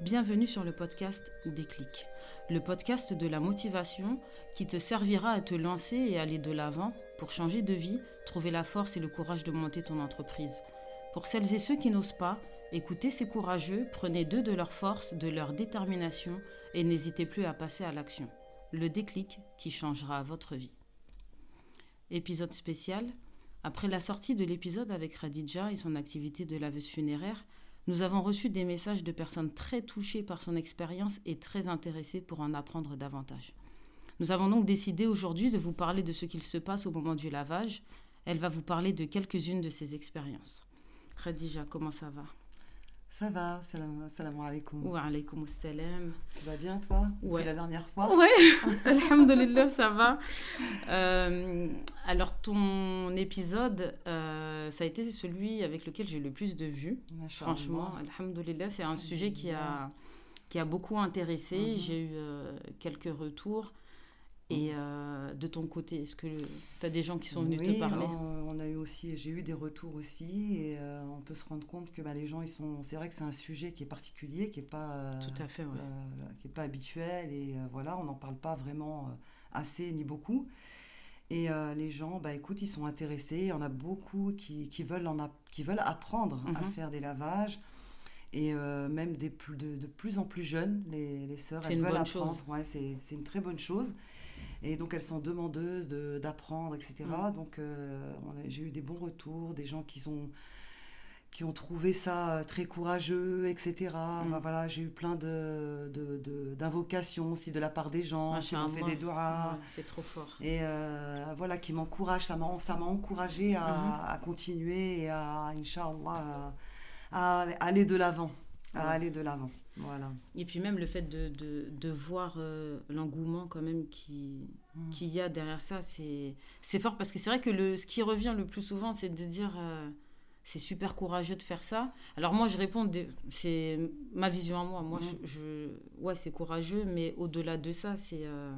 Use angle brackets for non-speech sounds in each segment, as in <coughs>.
Bienvenue sur le podcast Déclic, le podcast de la motivation qui te servira à te lancer et aller de l'avant pour changer de vie, trouver la force et le courage de monter ton entreprise. Pour celles et ceux qui n'osent pas, écoutez ces courageux, prenez d'eux de leur force, de leur détermination et n'hésitez plus à passer à l'action. Le déclic qui changera votre vie. Épisode spécial. Après la sortie de l'épisode avec Radija et son activité de laveuse funéraire, nous avons reçu des messages de personnes très touchées par son expérience et très intéressées pour en apprendre davantage. Nous avons donc décidé aujourd'hui de vous parler de ce qu'il se passe au moment du lavage. Elle va vous parler de quelques-unes de ses expériences. Khadija, comment ça va? Ça va, salam, salam alaikum. Wa alaykoum salam. Tu vas bien toi? Ouais. La dernière fois? Ouais, <laughs> alhamdulillah, ça va. Euh, alors, ton épisode, euh, ça a été celui avec lequel j'ai le plus de vues. Franchement, alhamdoulilah, c'est un sujet qui a, qui a beaucoup intéressé. Mhm. J'ai eu euh, quelques retours. Et euh, de ton côté, est-ce que tu as des gens qui sont venus Oui, te parler? On, on a eu aussi, j'ai eu des retours aussi, et euh, on peut se rendre compte que bah, les gens, ils sont. C'est vrai que c'est un sujet qui est particulier, qui est pas, euh, Tout à fait, ouais. qui est pas habituel, et voilà, on n'en parle pas vraiment assez ni beaucoup. Et les gens, bah écoute, ils sont intéressés. Il y en a beaucoup qui, qui veulent en app- qui veulent apprendre à Mhm. faire des lavages. Et euh, même des plus, de, de plus en plus jeunes, les, les sœurs, elles veulent apprendre. Ouais, c'est une très bonne chose. Et donc elles sont demandeuses de- d'apprendre, etc. Mhm. Donc euh, j'ai eu des bons retours, des gens qui sont qui ont trouvé ça euh, très courageux, etc. Enfin, Mhm. voilà, j'ai eu plein de, de- de- d'invocations aussi de la part des gens qui m'ont fait des doigts. Ouais, c'est trop fort. Et euh, voilà, qui m'encourage, ça m'a, encouragé à, Mhm. à continuer et à, Inch'Allah, à, à aller de l'avant. À aller de l'avant. Voilà. Et puis même le fait de, de, de voir euh, l'engouement quand même qui, Mm. qu'il y a derrière ça, c'est, fort parce que c'est vrai que le, ce qui revient le plus souvent, c'est de dire euh, c'est super courageux de faire ça. Alors moi, je réponds, c'est ma vision à moi. Moi, Mhm. je, je- ouais, c'est courageux, mais au-delà de ça, c'est, euh,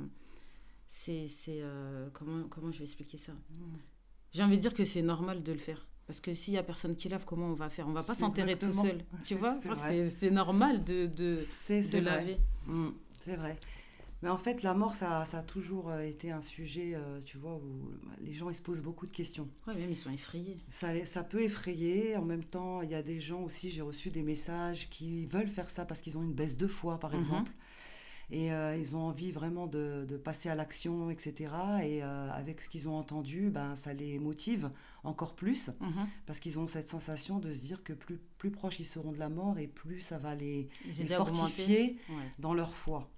c'est, c'est euh, comment, comment je vais expliquer ça? Mm. J'ai envie de dire que c'est normal de le faire. Parce que s'il y a personne qui lave, comment on va faire? On va pas s'enterrer tout seul. <laughs> Tu c'est- vois c'est normal de, de, de laver. Mm, c'est vrai. Mais en fait, la mort, ça, ça a toujours euh, été un sujet, euh, tu vois, où les gens ils se posent beaucoup de questions. Ouais, même ils sont effrayés. Ça, ça peut effrayer. En même temps, il y a des gens aussi, j'ai reçu des messages qui veulent faire ça parce qu'ils ont une baisse de foi, par Mhm. exemple. Et euh, ils ont envie vraiment de, de passer à l'action, etc. Et euh, avec ce qu'ils ont entendu, ben, ça les motive encore plus Mhm. parce qu'ils ont cette sensation de se dire que plus, plus proches ils seront de la mort et plus ça va les, les fortifier Ouais. dans leur foi.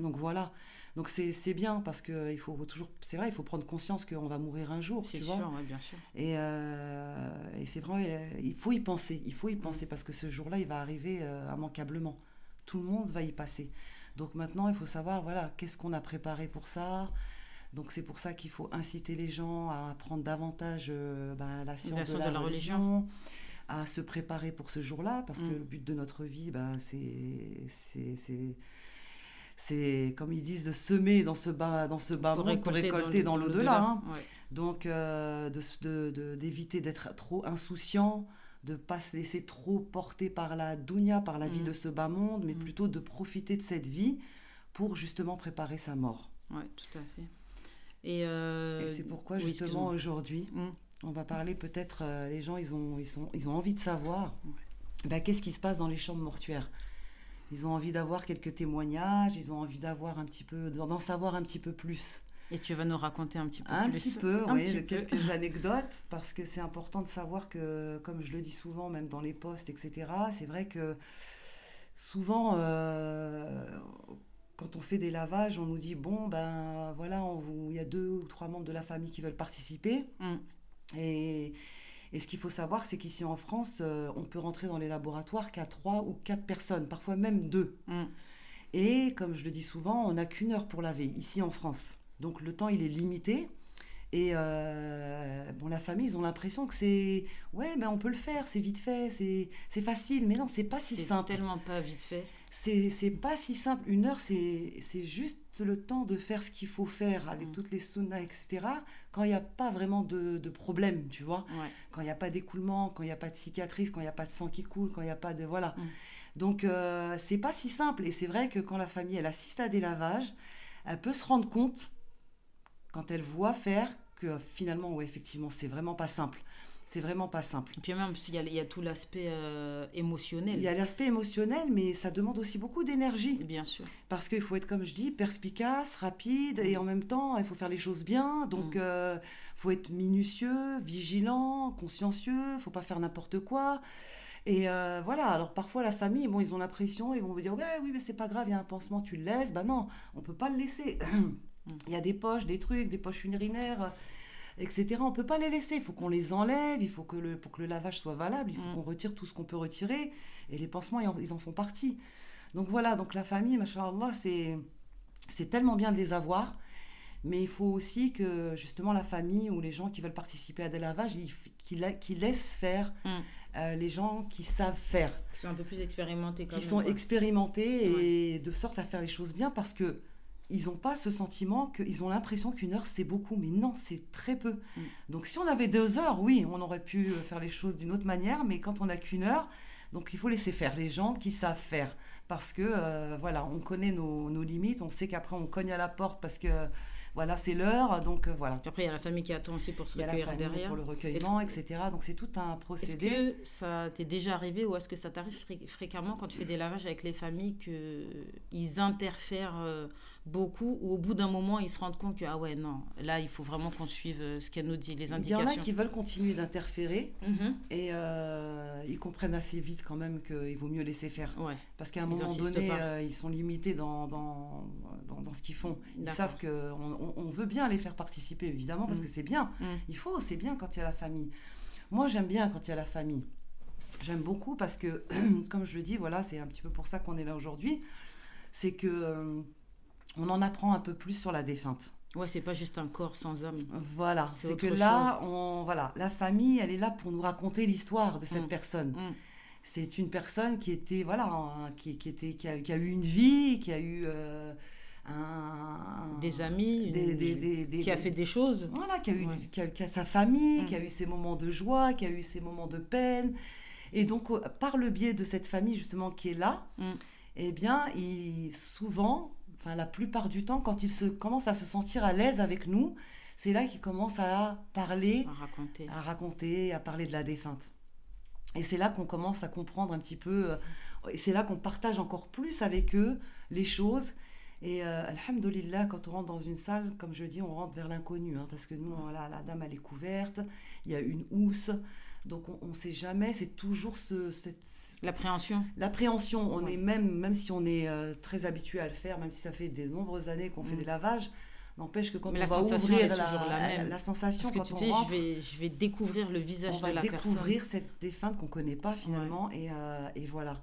Donc voilà. Donc c'est bien parce que il faut toujours, c'est vrai, il faut prendre conscience qu'on va mourir un jour, C'est sûr, ouais, bien sûr. Et, euh, et c'est vrai, il faut y penser, il faut y Mm. penser parce que ce jour-là, il va arriver euh, immanquablement. Tout le monde va y passer. Donc maintenant, il faut savoir, voilà, qu'est-ce qu'on a préparé pour ça. Donc c'est pour ça qu'il faut inciter les gens à apprendre davantage euh, ben, la science La de la, de la religion, à se préparer pour ce jour-là, parce que Mm. le but de notre vie, ben, c'est, comme ils disent, de semer dans ce bas, dans ce bas monde pour récolter dans, l'au-delà. hein. Ouais. Donc, euh, de- de- d'éviter d'être trop insouciant, de ne pas se laisser trop porter par la dounia, par la vie Mhm. de ce bas monde, mais Mhm. plutôt de profiter de cette vie pour justement préparer sa mort. Ouais, tout à fait. Et, euh, Et c'est pourquoi oui, justement aujourd'hui, Mm. on va parler peut-être, euh, les gens, ils ont, ils, sont, ils ont envie de savoir Ouais. bah, qu'est-ce qui se passe dans les chambres mortuaires? Ils ont envie d'avoir quelques témoignages, ils ont envie d'avoir un petit peu, d'en savoir un petit peu plus. Et tu vas nous raconter un petit peu Un plus. petit peu, Un oui, petit peu. quelques <laughs> anecdotes, parce que c'est important de savoir que, comme je le dis souvent, même dans les postes, etc., c'est vrai que souvent, euh, quand on fait des lavages, on nous dit, bon, ben voilà, il y a deux ou trois membres de la famille qui veulent participer. Mm. Et, et ce qu'il faut savoir, c'est qu'ici en France, euh, on peut rentrer dans les laboratoires qu'à trois ou quatre personnes, parfois même deux. Mm. Et comme je le dis souvent, on n'a qu'une heure pour laver, ici en France. Donc le temps, il est limité. Et euh, bon, la famille, ils ont l'impression que c'est... Ouais, mais on peut le faire, c'est vite fait, c'est c'est facile. Mais non, c'est pas si C'est simple. tellement pas vite fait. C'est c'est pas si simple. Une heure, c'est c'est juste le temps de faire ce qu'il faut faire avec Mm. toutes les saunas, etc. Quand il n'y a pas vraiment de, de problème, tu vois Ouais. quand il n'y a pas d'écoulement, quand il n'y a pas de cicatrice, quand il n'y a pas de sang qui coule, quand il n'y a pas de... Voilà. Mm. Donc, euh, c'est pas si simple. Et c'est vrai que quand la famille, elle assiste à des lavages, elle peut se rendre compte, quand elle voit faire, que finalement, ouais, effectivement, c'est vraiment pas simple. C'est vraiment pas simple. Et puis même, il y a, il y a tout l'aspect euh, émotionnel. Il y a l'aspect émotionnel, mais ça demande aussi beaucoup d'énergie. Bien sûr. Parce qu'il faut être, comme je dis, perspicace, rapide, et en même temps, il faut faire les choses bien. Donc, il Mm. faut être minutieux, vigilant, consciencieux, il faut pas faire n'importe quoi. Et euh, voilà, alors parfois la famille, bon, ils ont l'impression, ils vont vous dire, ouais, oui, mais c'est pas grave, il y a un pansement, tu le laisses. Ben non, on peut pas le laisser. <clears throat> Il y a des poches, des trucs, des poches urinaires, etc. On peut pas les laisser. Il faut qu'on les enlève. Il faut que le, pour que le lavage soit valable, il faut Mm. qu'on retire tout ce qu'on peut retirer. Et les pansements, ils en, ils en font partie. Donc voilà, donc la famille, machallah, c'est c'est tellement bien de les avoir. Mais il faut aussi que justement la famille ou les gens qui veulent participer à des lavages, ils- qu'ils la- qu'ils laissent faire Mm. euh, les gens qui savent faire Qui sont un peu plus expérimentés quand qui même, sont quoi. expérimentés et de sorte à faire les choses bien parce que ils n'ont pas ce sentiment qu'ils ont l'impression qu'une heure c'est beaucoup, mais non, c'est très peu. Mm. Donc si on avait deux heures, oui, on aurait pu euh, faire les choses d'une autre manière, mais quand on n'a qu'une heure, donc il faut laisser faire les gens qui savent faire parce que euh, voilà, on connaît nos, nos limites, on sait qu'après on cogne à la porte parce que voilà, c'est l'heure, donc euh, voilà. Puis après, il y a la famille qui attend aussi pour se recueillir derrière. pour le recueillement, etc. Donc c'est tout un Est-ce procédé. que ça t'est déjà arrivé ou est-ce que ça t'arrive fré- fréquemment quand tu fais des lavages avec les familles qu'ils interfèrent euh, beaucoup ou au bout d'un moment ils se rendent compte que ah ouais non là il faut vraiment qu'on suive euh, ce qu'elle nous dit les Il y en indications. a qui veulent continuer d'interférer, Mhm. Et euh, ils comprennent assez vite quand même qu'il vaut mieux laisser faire. Ouais. Parce qu'à un Ils moment donné, euh, ils sont limités dans, dans, dans, dans ce qu'ils font. Ils savent qu'on on, on veut bien les faire participer, évidemment, parce Mm. que c'est bien. Mm. Il faut, c'est bien quand il y a la famille. Moi, j'aime bien quand il y a la famille. J'aime beaucoup parce que, <clears throat> comme je le dis, voilà, c'est un petit peu pour ça qu'on est là aujourd'hui. C'est que euh, on en apprend un peu plus sur la défunte. Ouais, c'est pas juste un corps sans âme. Voilà, C'est que là, on, voilà, la famille, elle est là pour nous raconter l'histoire de cette Mm. personne. Mm. C'est une personne qui était, voilà, qui, qui était, qui a, qui a eu une vie, qui a eu euh, un, Des amis, des- une- des- des- des- qui a fait des choses. voilà, qui a eu, Ouais. qui a, qui a sa famille, Mm. qui a eu ses moments de joie, qui a eu ses moments de peine. Et donc, par le biais de cette famille justement qui est là, eh bien, il, souvent, enfin la plupart du temps, quand il se commence à se sentir à l'aise avec nous, c'est là qu'il commence à parler à raconter. à raconter, à parler de la défunte. Et c'est là qu'on commence à comprendre un petit peu, euh, et c'est là qu'on partage encore plus avec eux les choses. Et euh, alhamdoulilah, quand on rentre dans une salle, comme je dis, on rentre vers l'inconnu, hein, parce que nous, voilà, la dame, elle est couverte, il y a une housse, donc on ne sait jamais, c'est toujours ce, cette, L'appréhension. L'appréhension, on Ouais. est même, même si on est euh, très habitué à le faire, même si ça fait de nombreuses années qu'on fait Mm. des lavages, n'empêche que quand Mais on la va sensation ouvrir toujours la même. la sensation Parce que quand tu on dis, rentre, je vais, je vais découvrir le visage on de va la découvrir cette défunte qu'on connaît pas finalement et, euh, et voilà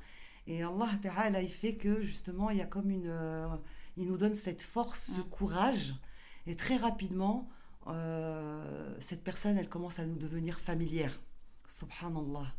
et Allah Ta'ala il fait que justement il y a comme une euh, il nous donne cette force ce Mm. courage et très rapidement euh, cette personne elle commence à nous devenir familière subhanallah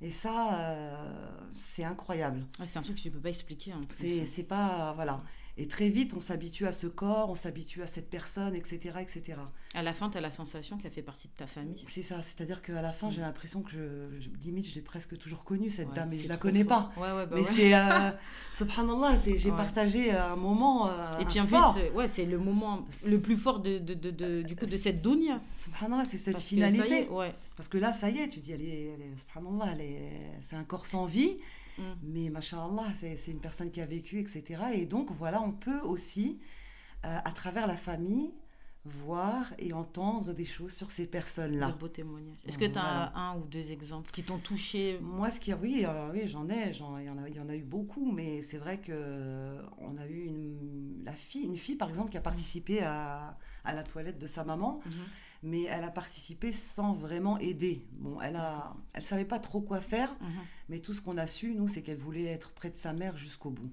et ça euh, c'est incroyable. Ouais, c'est un truc que tu peux pas expliquer. c'est pas voilà et très vite on s'habitue à ce corps on s'habitue à cette personne etc etc À la fin, tu as la sensation qu'elle fait partie de ta famille. c'est ça, c'est-à-dire qu'à la fin, Mm. j'ai l'impression que, je, je- limite, je l'ai presque toujours connue, cette Ouais, dame, c'est je la trop connais pas. Ouais, ouais, bah mais c'est, euh, <laughs> subhanallah, c'est- j'ai partagé un moment euh, Et puis en fort. plus, euh, ouais, c'est le moment le plus fort de, de, de, de- du coup de cette dounia. Subhanallah, c'est cette Parce que finalité. est, ouais. Parce que là, ça y est, tu dis, elle est, elle est- subhanallah, c'est un corps sans vie, Mm. mais machallah, c'est c'est une personne qui a vécu, etc. Et donc, voilà, on peut aussi, euh, à travers la famille, voir et entendre des choses sur ces personnes-là. De beaux témoignages. Est-ce que tu as Voilà. un ou deux exemples qui t'ont touché? Moi, ce qui oui, euh, oui, j'en ai, j'en, il y en a, il y en a eu beaucoup, mais c'est vrai que euh, on a eu une, la fille, une fille par exemple qui a participé à, à la toilette de sa maman, Mhm. Mais elle a participé sans vraiment aider. Bon, elle a, elle savait pas trop quoi faire, Mhm. mais tout ce qu'on a su, nous, c'est qu'elle voulait être près de sa mère jusqu'au bout.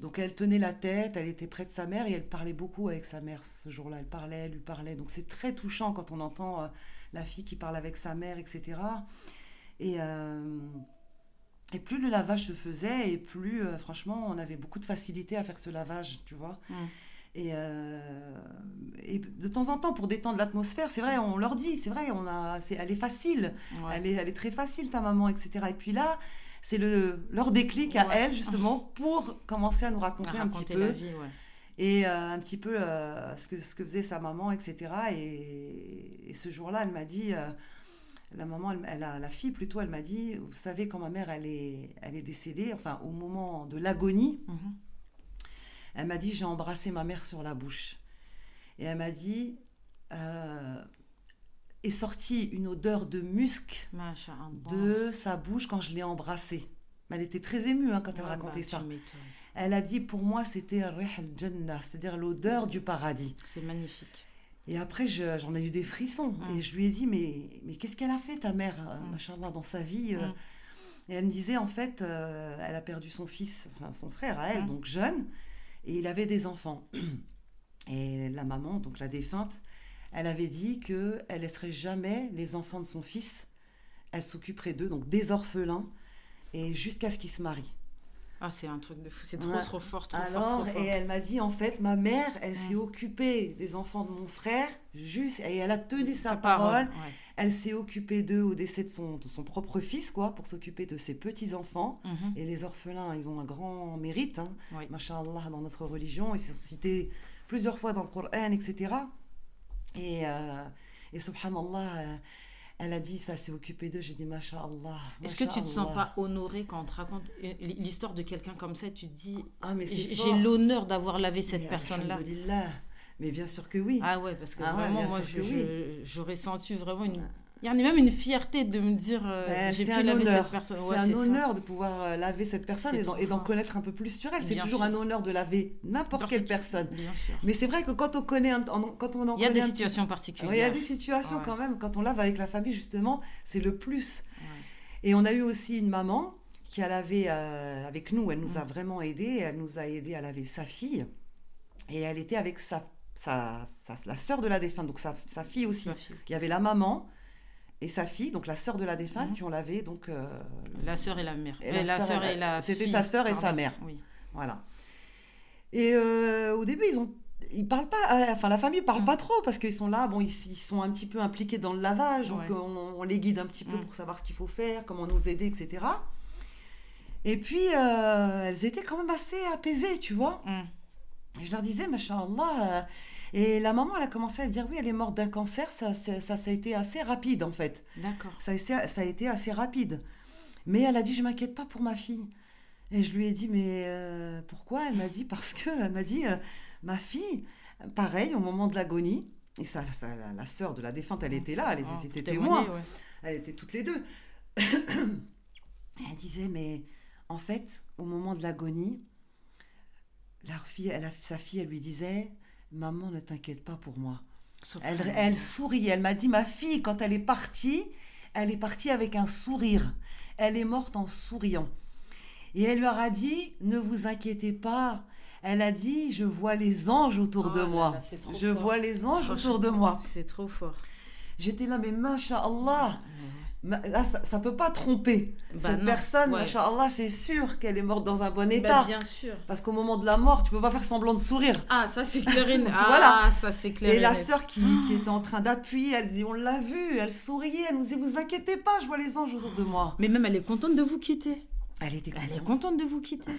Donc elle tenait la tête, elle était près de sa mère et elle parlait beaucoup avec sa mère ce jour-là. Elle parlait, elle lui parlait. Donc c'est très touchant quand on entend euh, la fille qui parle avec sa mère, etc. Et, euh, et plus le lavage se faisait et plus, euh, franchement, on avait beaucoup de facilité à faire ce lavage, tu vois. Mm. Et, euh, et de temps en temps, pour détendre l'atmosphère, c'est vrai, on leur dit, c'est vrai, on a, c'est, elle est facile. Ouais. Elle est, elle est très facile, ta maman, etc. Et puis là, c'est le, leur déclic à elles, justement, <laughs> pour commencer à nous raconter, un petit peu. Et euh, un petit peu euh, ce, que, ce que faisait sa maman, etc. Et, ce jour-là, elle m'a dit, la maman, elle, a, la fille plutôt, elle m'a dit, vous savez, quand ma mère, elle est, elle est décédée, enfin, au moment de l'agonie, mhm. Elle m'a dit, j'ai embrassé ma mère sur la bouche. Et elle m'a dit, est sortie une odeur de musc de sa bouche quand je l'ai embrassée. Elle était très émue hein, quand elle racontait bah, ça. Elle a dit pour moi c'était jannah, c'est-à-dire l'odeur du paradis. C'est magnifique. Et après j'en ai eu des frissons mm. et je lui ai dit mais mais qu'est-ce qu'elle a fait ta mère euh, mm. dans sa vie euh? mm. Et elle me disait en fait euh, elle a perdu son fils, enfin son frère à elle donc jeune et il avait des enfants. Et la maman donc la défunte elle avait dit que elle laisserait jamais les enfants de son fils. Elle s'occuperait d'eux, donc des orphelins, et jusqu'à ce qu'ils se marient. Ah, c'est un truc de fou, c'est trop, trop fort, trop Alors, fort, trop Et elle m'a dit, en fait, ma mère, elle s'est occupée des enfants de mon frère, juste, et elle a tenu sa, parole. Elle s'est occupée d'eux au décès de son, de son propre fils, quoi, pour s'occuper de ses petits-enfants. Mhm. Et les orphelins, ils ont un grand mérite, hein, oui. dans notre religion. Ils sont cités plusieurs fois dans le Coran, etc. Et, euh, et subhanallah, euh, elle a dit ça s'est occupé d'eux. J'ai dit masha'Allah. Est-ce que tu ne te sens pas honorée quand on te raconte l'histoire de quelqu'un comme ça Tu te dis ah, j'ai l'honneur d'avoir lavé cette personne-là. Mais bien sûr que oui. Ah ouais, parce que ah vraiment, moi, j'aurais senti vraiment une il y a même une fierté de me dire euh, ben, j'ai pu laver cette personne. c'est un honneur de pouvoir euh, laver cette personne et d'en connaître un peu plus sur elle. C'est toujours un honneur de laver n'importe quelle personne. Bien sûr. Mais c'est vrai que quand on connaît, quand on en il y a des situations particulières. il y a des situations quand même. Quand on lave avec la famille justement, c'est le plus. Et on a eu aussi une maman qui a lavé euh, avec nous. Elle nous a mm. vraiment aidés. Elle nous a aidé à laver sa fille. Et elle était avec sa, sa, la sœur de la défunte, donc sa, sa fille aussi. Il y avait la maman et sa fille, donc la sœur de la défunte, mhm. qui ont lavé donc euh, la sœur et la mère. Et la, sœur et la C'était sa sœur et sa mère. Oui. Voilà. Et euh, au début, ils ont ils parlent pas, euh, enfin la famille parle mhm. pas trop parce qu'ils sont là, bon, ils, ils, sont un petit peu impliqués dans le lavage, donc on, les guide un petit peu mhm. pour savoir ce qu'il faut faire, comment nous aider, etc. Et puis elles étaient quand même assez apaisées, tu vois. Je leur disais, machallah, et la maman, elle a commencé à dire oui, elle est morte d'un cancer. Ça, ça, ça, a été assez rapide, en fait. D'accord. Ça, ça, a été assez rapide. Mais elle a dit, je m'inquiète pas pour ma fille. Et je lui ai dit, mais euh, pourquoi? Elle m'a dit, parce que, elle m'a dit, euh, ma fille, pareil, au moment de l'agonie, et ça, la, sœur de la défunte, elle était là, elle oh, était témoin. Elle était toutes les deux. <coughs> elle disait, mais en fait, au moment de l'agonie, leur fille, elle sa fille, elle lui disait, Maman, ne t'inquiète pas pour moi. Elle, elle sourit. Elle m'a dit, ma fille, quand elle est partie, elle est partie avec un sourire. Elle est morte en souriant. Et elle leur a dit, ne vous inquiétez pas. Elle a dit, je vois les anges autour de oh moi. je vois les anges autour de moi. C'est trop fort. J'étais là, mais Allah Là, ça, ne peut pas tromper. Bah Cette personne, ouais. c'est sûr qu'elle est morte dans un bon bah, état. bien sûr. Parce qu'au moment de la mort, tu peux pas faire semblant de sourire. Ah, ça c'est clair. <laughs> ah, ça c'est clair. Et la sœur qui, qui, était en train d'appuyer, elle dit, on l'a vu, elle souriait, elle nous dit, vous inquiétez pas, je vois les anges autour de moi. Mais même elle est contente de vous quitter. Elle était contente. Elle est contente de vous quitter.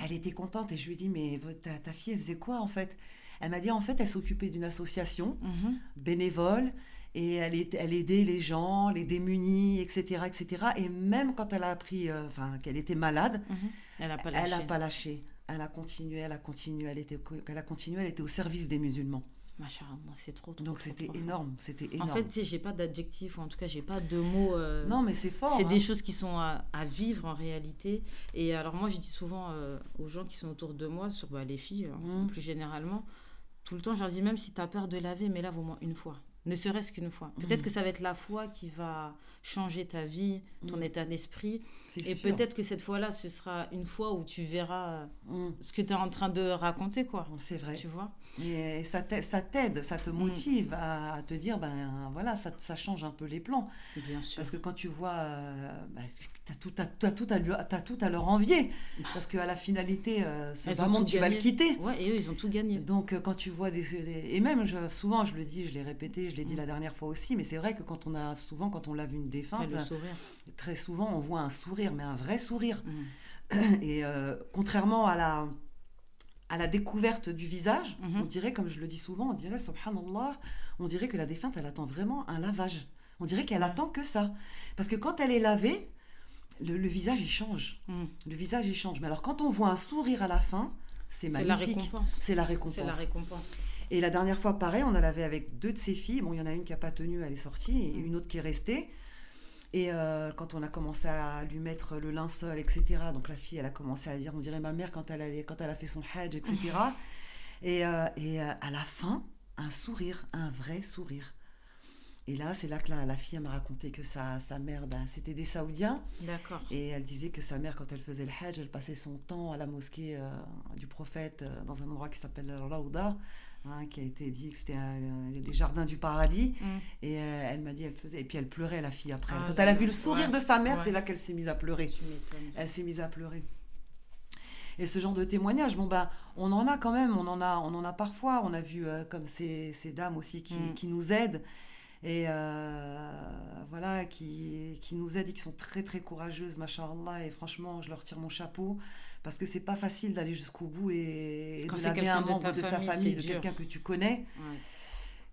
Elle était contente et je lui dit, mais ta, ta fille, elle faisait quoi en fait? Elle m'a dit, en fait, elle s'occupait d'une association mhm. bénévole et elle, est, elle aidait les gens, les démunis, etc., etc. Et même quand elle a appris euh, enfin, qu'elle était malade, mhm. elle n'a pas lâché. Elle a pas lâché. Elle a continué, elle a continué, elle était, elle a continué, elle était au service des musulmans. c'est trop, trop Donc c'était énorme, c'était énorme. En fait, j'ai pas d'adjectif, en tout cas, j'ai pas de mots. Euh, non, mais c'est fort. C'est des hein. choses qui sont à, vivre en réalité. Et alors moi, je dis souvent euh, aux gens qui sont autour de moi, sur bah, les filles, hein, mmh. plus généralement, tout le temps, je leur dis même si tu as peur de laver, mais lave au moins une fois ne serait-ce qu'une fois. Peut-être mm. que ça va être la foi qui va changer ta vie, ton mm. état d'esprit. Et peut-être que cette fois-là, ce sera une fois où tu verras mm. ce que tu es en train de raconter, quoi. C'est vrai. Tu vois? Et ça t'aide, ça te motive à, te dire, ben voilà, ça, ça, change un peu les plans. Bien sûr. Parce que quand tu vois, euh, ben, tu as, tout, as, tout à, as tout à leur envier. Parce qu'à la finalité, euh, ce monde, tu vas le quitter. Ouais, et eux, ils ont tout gagné. Donc euh, quand tu vois des... Et même, souvent, je le dis, je l'ai répété, je l'ai dit mm. la dernière fois aussi, mais c'est vrai que quand on a, souvent, quand on lave une défunte, très souvent, on voit un sourire, mais un vrai sourire. Mm. <clears throat> Et contrairement à la à la découverte du visage, mhm. on dirait, comme je le dis souvent, on dirait, subhanallah, on dirait que la défunte, elle attend vraiment un lavage. On dirait qu'elle attend que ça. Parce que quand elle est lavée, le, visage, il change. Mhm. Le visage, il change. Mais alors, quand on voit un sourire à la fin, c'est magnifique. C'est la récompense. C'est la récompense. Et la dernière fois, pareil, on a lavé avec deux de ses filles. Bon, il y en a une qui n'a pas tenu, elle est sortie, et mhm. une autre qui est restée. Et euh, quand on a commencé à lui mettre le linceul, etc., donc la fille, elle a commencé à dire, on dirait ma mère quand elle, allait, quand elle a fait son hajj, etc. <laughs> et, euh, et euh, à la fin, un sourire, un vrai sourire. Et là, c'est là que la, fille m'a raconté que sa, sa mère, ben, c'était des Saoudiens. D'accord. Et elle disait que sa mère, quand elle faisait le Hajj, elle passait son temps à la mosquée du prophète, dans un endroit qui s'appelle Raouda. Hein, qui a été dit que c'était les jardins du paradis. Mm. Et euh, elle m'a dit, elle faisait. Et puis elle pleurait, la fille, après. Ah, Quand elle a vu le sourire de sa mère, c'est là qu'elle s'est mise à pleurer. Elle s'est mise à pleurer. Et ce genre de témoignage, bon ben, on en a quand même, on en a, on en a parfois. On a vu euh, comme ces, ces, dames aussi qui, mm. qui nous aident et euh, voilà, qui, qui nous aident et qui sont très très courageuses, machallah. Et franchement, je leur tire mon chapeau parce que c'est pas facile d'aller jusqu'au bout et, de laver un membre de, sa famille, de quelqu'un que tu connais.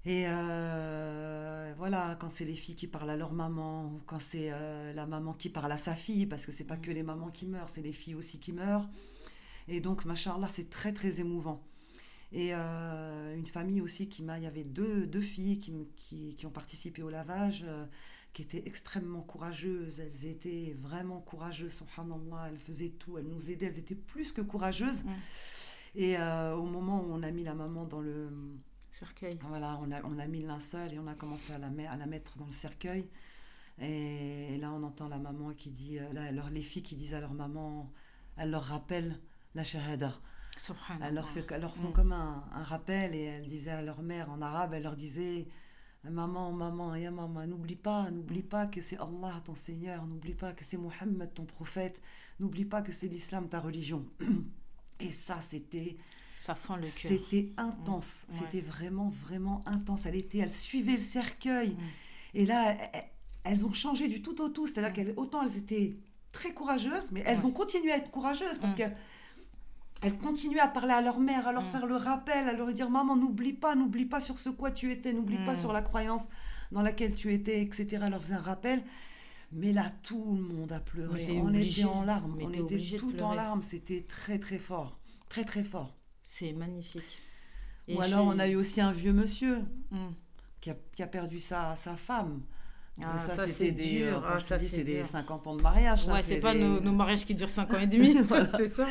Et euh, voilà, quand c'est les filles qui parlent à leur maman, quand c'est euh, la maman qui parle à sa fille, parce que c'est pas mm. que les mamans qui meurent, c'est les filles aussi qui meurent. Et donc, machallah, c'est très très émouvant. Et euh, une famille aussi qui m'a, il y avait deux, deux filles qui, qui, qui, ont participé au lavage qui étaient extrêmement courageuses. Elles étaient vraiment courageuses, subhanallah. Elles faisaient tout, elles nous aidaient, elles étaient plus que courageuses. Et euh, au moment où on a mis la maman dans le cercueil, voilà, on a, on a mis le linceul et on a commencé à la, à la mettre dans le cercueil. Et, là, on entend la maman qui dit, euh, là, alors, les filles qui disent à leur maman, elles leur rappellent la shahada. Elles leur, fait, leur font mm. comme un, un, rappel et elles disaient à leur mère en arabe, elles leur disaient Maman, maman, ya maman, n'oublie pas, n'oublie pas que c'est Allah ton Seigneur, n'oublie pas que c'est Mohammed ton prophète, n'oublie pas que c'est l'islam ta religion. <clears throat> Et ça, c'était. Ça fend le cœur. C'était intense. Mm. C'était vraiment, vraiment intense. Elle était, elle suivait le cercueil. Mm. Et là, elles ont changé du tout au tout. C'est-à-dire qu'autant elles étaient très courageuses, mais elles ont continué à être courageuses parce que elles continuaient à parler à leur mère, à leur mm. faire le rappel, à leur dire Maman, n'oublie pas, n'oublie pas sur ce quoi tu étais, n'oublie pas mm. sur la croyance dans laquelle tu étais, etc. Elle leur faisait un rappel. Mais là, tout le monde a pleuré. On était en larmes. On était tout en larmes. C'était très, très fort. Très, très fort. C'est magnifique. Ou alors, on a eu aussi un vieux monsieur mm. qui, a, qui, a, perdu sa, sa femme. Ah, ça, c'était euh, ah, c'est des 50 ans de mariage. Ouais, c'est pas nos, nos, mariages qui durent 5 ans et demi, <laughs> c'est ça.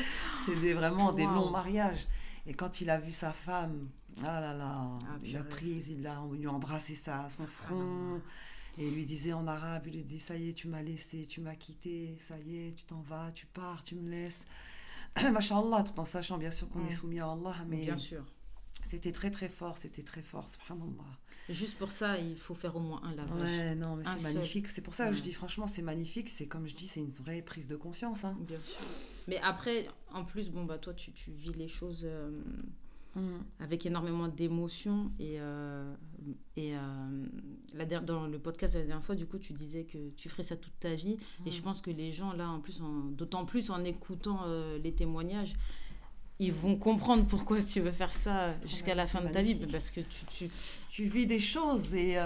C'est vraiment des longs mariages. Et quand il a vu sa femme, ah là là, ah, il l'a prise, il a, lui embrassé sa, son front. Et il lui disait en arabe, il lui dit, ça y est, tu m'as laissé, tu m'as quitté, ça y est, tu t'en vas, tu pars, tu me laisses. <clears throat> Masha'Allah, tout en sachant bien sûr qu'on est soumis à Allah. Mais bien sûr. C'était très très fort, c'était très fort, subhanallah. Juste pour ça, il faut faire au moins un lavage. Ouais, non, mais c'est magnifique. C'est pour ça que je dis, franchement, c'est magnifique. C'est comme je dis, c'est une vraie prise de conscience. Hein. Bien sûr. Mais après, en plus, bon, bah, toi, tu, tu vis les choses euh, mm. avec énormément d'émotions. Et, euh, et euh, dans le podcast la dernière fois, du coup, tu disais que tu ferais ça toute ta vie. Et je mm. pense que les gens, là, en plus, d'autant plus en écoutant les témoignages, ils vont comprendre pourquoi tu veux faire ça jusqu'à la fin de ta vie parce que tu, tu, tu vis des choses et euh,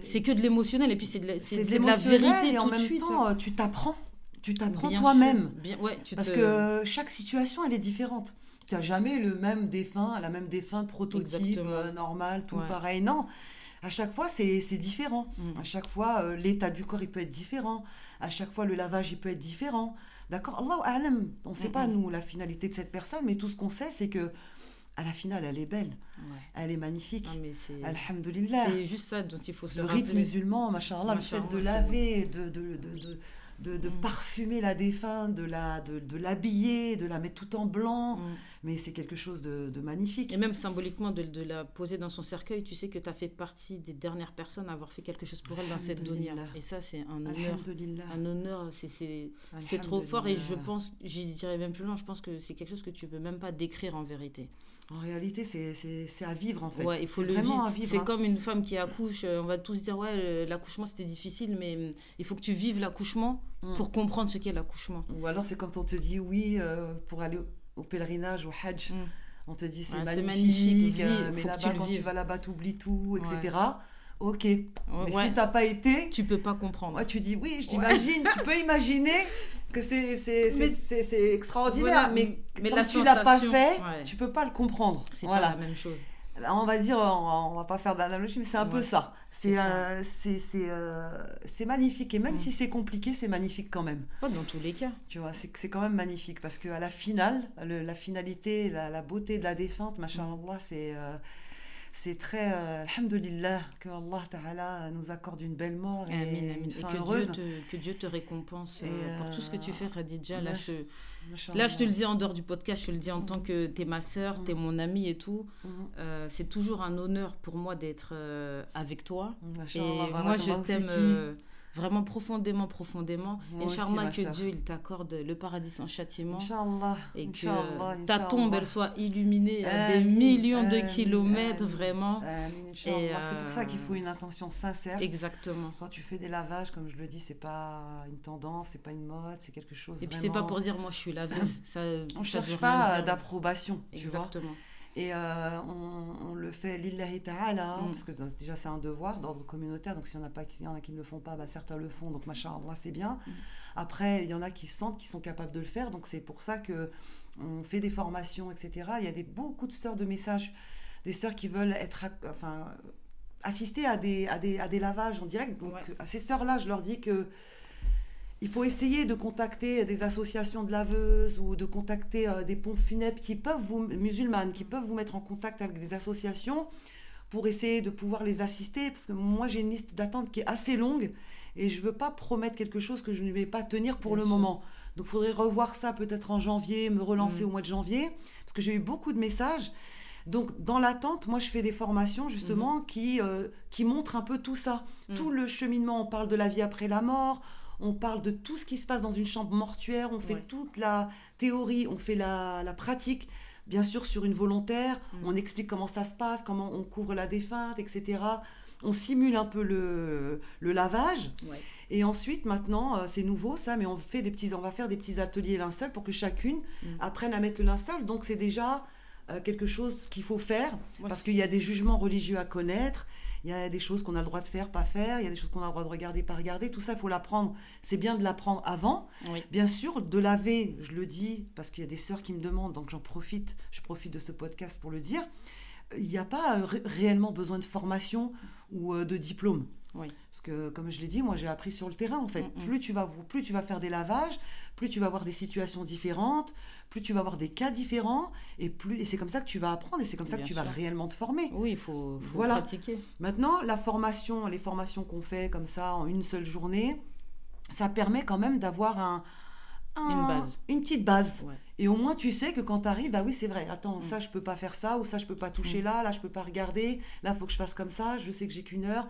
c'est que de l'émotionnel et puis c'est de, la, c'est, de, la vérité et en même temps tu t'apprends. Tu t'apprends toi-même. ouais, parce que chaque situation elle est différente. Tu n'as jamais le même défunt la même défunte prototype euh, normal tout pareil. Non à chaque fois c'est, différent. Mm. à chaque fois euh, l'état du corps il peut être différent. À chaque fois le lavage il peut être différent. D'accord? Allah on ne sait pas, nous, la finalité de cette personne, mais tout ce qu'on sait, c'est que à la finale, elle est belle. Elle est magnifique. Alhamdulillah. C'est juste ça dont il faut se Le rite musulman, machallah, le fait de laver, de, de, de, de, de Mm. parfumer la défunte, de la de, de l'habiller, de la mettre tout en blanc. Mm. Mais c'est quelque chose de, de magnifique. Et même symboliquement, de, de la poser dans son cercueil, tu sais que tu as fait partie des dernières personnes à avoir fait quelque chose pour elle dans cette donia. Et ça, c'est un honneur. Un honneur, c'est- c'est c'est trop fort. Et je pense, j'y dirais même plus loin, je pense que c'est quelque chose que tu peux même pas décrire en vérité. En réalité, c'est- à vivre en fait. Ouais, il faut C'est le vraiment vivre. à vivre. C'est hein. comme une femme qui accouche. euh, On va tous dire, ouais, euh, l'accouchement c'était difficile, mais hum, il faut que tu vives l'accouchement Mm. pour comprendre ce qu'est l'accouchement. Ou alors c'est quand on te dit oui euh, pour aller au, au pèlerinage, au Hajj. Mm. On te dit c'est Ouais, magnifique, magnifique, euh, vis- mais tu là-bas quand tu vives. vas là-bas t'oublies tout, Ouais. Ok. Ouais, Mais ouais, si t'as pas été, tu peux pas comprendre. ouais, tu dis oui, t'imagine, tu peux <laughs> imaginer que c'est extraordinaire, Voilà, mais, mais que tu l'as pas fait, tu peux pas le comprendre. C'est Voilà. pas la même chose. On va dire, on va, on va pas faire d'analogie, mais c'est un peu ça. C'est euh, euh, magnifique. Et même Mm. si c'est compliqué, c'est magnifique quand même. Dans tous les cas. Tu vois, c'est quand même magnifique parce qu'à la finale, le- la finalité, la, la beauté de la défunte, machallah, c'est euh, c'est très, euh, alhamdulillah, que Allah Ta'ala nous accorde une belle mort et Amin, amin. une Et fin que heureuse. Dieu, te, que Dieu te récompense euh, pour tout ce que tu euh, fais, Khadija. Là, je, là, je te le dis en dehors du podcast, je te le dis en tant que t'es ma sœur, t'es Mm. mon amie et tout. Mhm. Euh, c'est toujours un honneur pour moi d'être avec toi. Et moi, je t'aime vraiment profondément, profondément. Inch'Allah, que. Dieu il t'accorde le paradis sans châtiment. Inch'Allah. Et que Inch'Allah, ta tombe, elle soit illuminée à des millions de kilomètres, vraiment. C'est pour ça qu'il euh, faut une intention sincère. Exactement. Quand tu fais des lavages, comme je le dis, c'est pas une tendance, c'est pas une mode, c'est quelque chose. Et puis, c'est pas vraiment- pour dire, moi, je suis laveuse. Ça, On ça cherche pas d'approbation, tu vois. Et euh, on, on le fait lillahi ta'ala, Mm. parce que déjà c'est un devoir d'ordre communautaire, donc s'il y en a pas, y en a qui ne le font pas, bah, certains le font, donc machallah c'est bien. Mm. Après, il y en a qui sentent qu'ils sont capables de le faire, donc c'est pour ça que on fait des formations, etc. Il y a des, beaucoup de sœurs de messages, des sœurs qui veulent être, enfin, assister à des, à, des, à des lavages en direct. Donc Ouais. à ces sœurs-là, je leur dis que il faut essayer de contacter des associations de laveuses ou de contacter euh, des pompes funèbres qui peuvent vous, musulmanes, qui peuvent vous mettre en contact avec des associations pour essayer de pouvoir les assister. Parce que moi, j'ai une liste d'attente qui est assez longue et je ne veux pas promettre quelque chose que je ne vais pas tenir pour Bien le sûr. moment. Donc, il faudrait revoir ça peut-être en janvier, me relancer Mm. au mois de janvier, parce que j'ai eu beaucoup de messages. Donc, dans l'attente, moi, je fais des formations justement qui, euh, qui montrent un peu tout ça. Mm. Tout le cheminement, on parle de la vie après la mort, on parle de tout ce qui se passe dans une chambre mortuaire, on fait Ouais. toute la théorie, on fait la, la pratique, bien sûr sur une volontaire, Mm. on explique comment ça se passe, comment on couvre la défunte, etc. On simule un peu le, le lavage. Ouais. Et ensuite, maintenant, euh, c'est nouveau ça, mais on, fait des petits, on va faire des petits ateliers linceul pour que chacune Mm. apprenne à mettre le linceul. Donc c'est déjà euh, quelque chose qu'il faut faire, Moi, parce qu'il y a des jugements religieux à connaître, il y a des choses qu'on a le droit de faire, pas faire, il y a des choses qu'on a le droit de regarder, pas regarder. Tout ça, il faut l'apprendre. C'est bien de l'apprendre avant. Oui. Bien sûr, de laver, je le dis, parce qu'il y a des sœurs qui me demandent, donc j'en profite, je profite de ce podcast pour le dire, il n'y a pas euh, ré- réellement besoin de formation ou euh, de diplôme. Oui. Parce que, comme je l'ai dit, moi j'ai appris sur le terrain en fait. Mm, mm. Plus, tu vas, plus tu vas faire des lavages, plus tu vas avoir des situations différentes, plus tu vas avoir des cas différents, et, plus, et c'est comme ça que tu vas apprendre, et c'est comme ça que tu vas réellement te former. Oui, il faut, faut Voilà. pratiquer. Maintenant, la formation, les formations qu'on fait comme ça en une seule journée, ça permet quand même d'avoir un, un- Une base. une petite base. Ouais. Et au moins, tu sais que quand tu arrives, bah oui, c'est vrai, attends, Mm. ça, je peux pas faire ça, ou ça, je peux pas toucher Mm. là, là, je peux pas regarder, là, faut que je fasse comme ça, je sais que j'ai qu'une heure.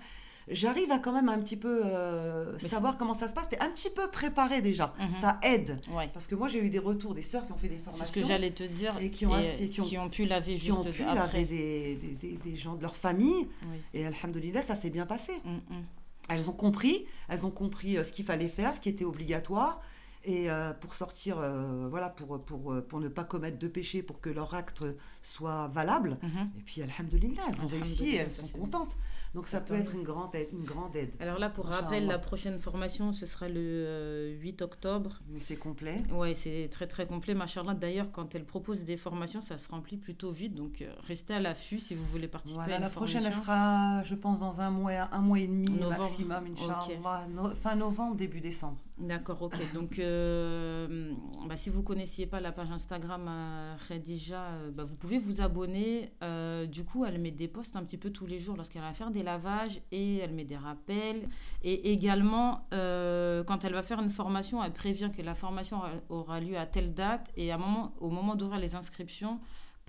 J'arrive à quand même un petit peu euh, savoir comment ça se passe. T'es un petit peu préparé déjà. Mhm. Ça aide. Ouais. Parce que moi, j'ai eu des retours des sœurs qui ont fait des C'est formations. ce que j'allais te dire. Et qui ont assis- qui ont- pu laver qui ont juste pu après. laver des, des, des- des gens de leur famille. Oui. Et alhamdoulilah, ça s'est bien passé. Mm, mm. Elles ont compris, elles ont compris euh, ce qu'il fallait faire, ce qui était obligatoire. Et euh, pour sortir, euh, voilà, pour, pour, euh, pour ne pas commettre de péché, pour que leur acte soit valable. Mhm. Et puis, alhamdoulilah, elles ont réussi et elles sont contentes. Donc, ça peut être une grande aide. Une grande aide. Alors là, pour rappel, la prochaine formation, ce sera le euh, 8 octobre. Mais c'est complet. Ouais, c'est très très complet. Machallah, d'ailleurs, quand elle propose des formations, ça se remplit plutôt vite. Donc, euh, restez à l'affût si vous voulez participer à une la prochaine, elle formation. sera, je pense, dans un mois, un mois et demi Novembre. maximum, Inch'Allah. No- fin novembre, début décembre. D'accord, ok. <coughs> Donc, euh, bah, si vous ne connaissiez pas la page Instagram à Khadija, euh, bah, vous pouvez vous abonner. Euh, du coup, elle met des posts un petit peu tous les jours lorsqu'elle va faire des lavages et elle met des rappels. Et également, quand elle va faire une formation, elle prévient que la formation aura lieu à telle date. Et à moment, au moment d'ouvrir les inscriptions,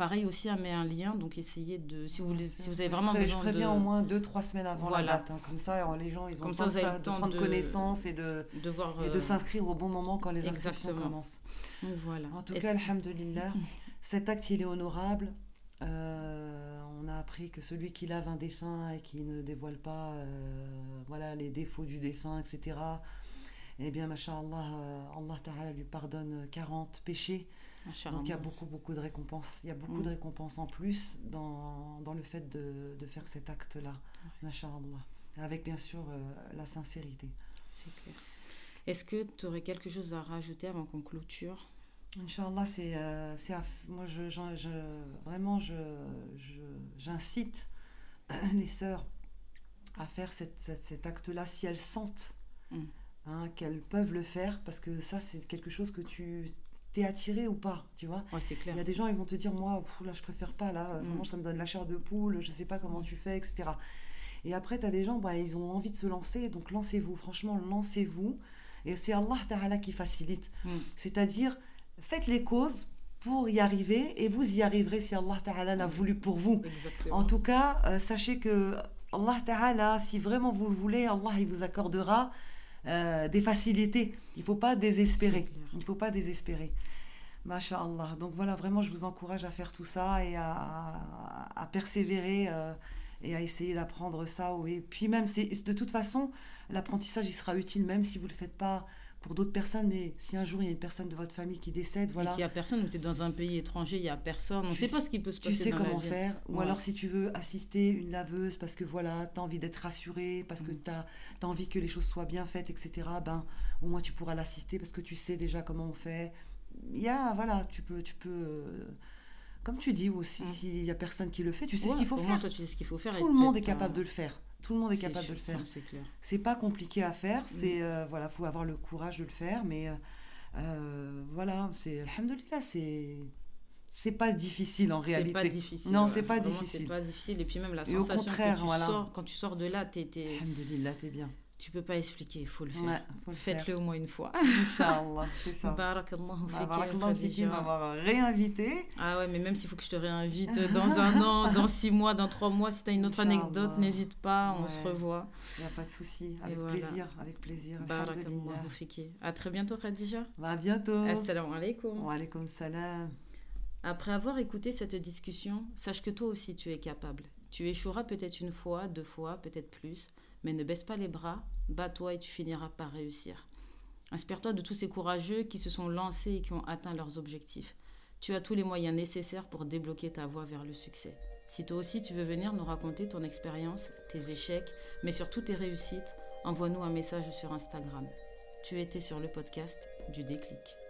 Pareil aussi, elle met un lien, donc essayez de. Si vous, si vous avez vraiment besoin de. Je préviens au moins 2-3 semaines avant la date. Hein. Comme ça, les gens, ils ont Comme ça, vous avez le temps de prendre connaissance et de, de, voir, et de euh, s'inscrire au bon moment quand les inscriptions commencent. voilà. En tout cas, alhamdulillah, <laughs> cet acte, il est honorable. Euh, on a appris que celui qui lave un défunt et qui ne dévoile pas euh, voilà, les défauts du défunt, etc., eh bien, masha'Allah, Allah Ta'ala lui pardonne 40 péchés. Donc il y a beaucoup, beaucoup de récompenses. Il y a beaucoup mm. de récompenses en plus dans, dans le fait de, de faire cet acte-là. Masha'Allah. Avec bien sûr euh, la sincérité. C'est clair. Est-ce que tu aurais quelque chose à rajouter avant qu'on clôture? Inch'Allah, c'est, euh, moi je, je, vraiment je, j'incite <clears throat> les sœurs à faire cette, cet acte-là si elles sentent mm. hein, qu'elles peuvent le faire, parce que ça c'est quelque chose que tu t'es attiré ou pas, tu vois. c'est clair. Il y a des gens, ils vont te dire, moi, là, je préfère pas, là, mm. vraiment, ça me donne la chair de poule, je sais pas comment tu fais, etc. Et après, tu as des gens, bah, ils ont envie de se lancer, donc lancez-vous, franchement, lancez-vous. Et c'est Allah Ta'ala qui facilite. Mm. C'est-à-dire, faites les causes pour y arriver, et vous y arriverez si Allah Ta'ala l'a voulu pour vous. Exactement. En tout cas, euh, sachez que Allah Ta'ala, si vraiment vous le voulez, Allah, il vous accordera euh, des facilités. Il ne faut pas désespérer. Il ne faut pas désespérer. Masha'Allah. Donc voilà, vraiment, je vous encourage à faire tout ça et à, persévérer euh, et à essayer d'apprendre ça. Et puis même, de toute façon, l'apprentissage, il sera utile même si vous ne le faites pas pour d'autres personnes, mais si un jour il y a une personne de votre famille qui décède, voilà. Et qu'il n'y a personne, ou tu es dans un pays étranger, il n'y a personne, on ne sait pas ce qui peut se passer. Tu sais comment faire. Ou alors si tu veux assister une laveuse parce que voilà, tu as envie d'être rassuré, parce que mm. tu as, envie que les choses soient bien faites, etc., ben, au moins tu pourras l'assister parce que tu sais déjà comment on fait. Il y a, voilà, tu peux. Tu peux euh, comme tu dis aussi, mm. s'il n'y a personne qui le fait, tu sais ce qu'il faut faire. Toi, tu sais ce qu'il faut faire. Tout le monde est capable de le faire. Tout le monde est, capable de le faire. C'est clair. C'est pas compliqué à faire. C'est mm. euh, voilà, faut avoir le courage de le faire, mais euh, euh, voilà, c'est alhamdoulilah, c'est c'est pas difficile en réalité. C'est pas difficile. Non, c'est pas difficile. C'est pas difficile et puis même la sensation au contraire, que tu sors quand tu sors de là, t'es es... Alhamdoulilah, t'es bien tu peux pas expliquer, il faut le faire. Faites-le au moins une fois. <laughs> Inch'Allah, c'est ça. Barakallahu bah, Barakallahu m'avoir réinvité. Ah ouais, mais même s'il faut que je te réinvite <laughs> dans un an, dans six mois, dans trois mois, si tu as une autre anecdote, n'hésite pas, on se revoit. Il n'y a pas de souci, avec plaisir, avec plaisir. Barakallahu fiki. À très bientôt Khadija. Bah, à bientôt. Assalamu alaikum. Wa alaikum salam. Après avoir écouté cette discussion, sache que toi aussi tu es capable. Tu échoueras peut-être une fois, deux fois, peut-être plus mais ne baisse pas les bras, bats-toi et tu finiras par réussir. Inspire-toi de tous ces courageux qui se sont lancés et qui ont atteint leurs objectifs. Tu as tous les moyens nécessaires pour débloquer ta voie vers le succès. Si toi aussi tu veux venir nous raconter ton expérience, tes échecs, mais surtout tes réussites, envoie-nous un message sur Instagram. Tu étais sur le podcast du déclic.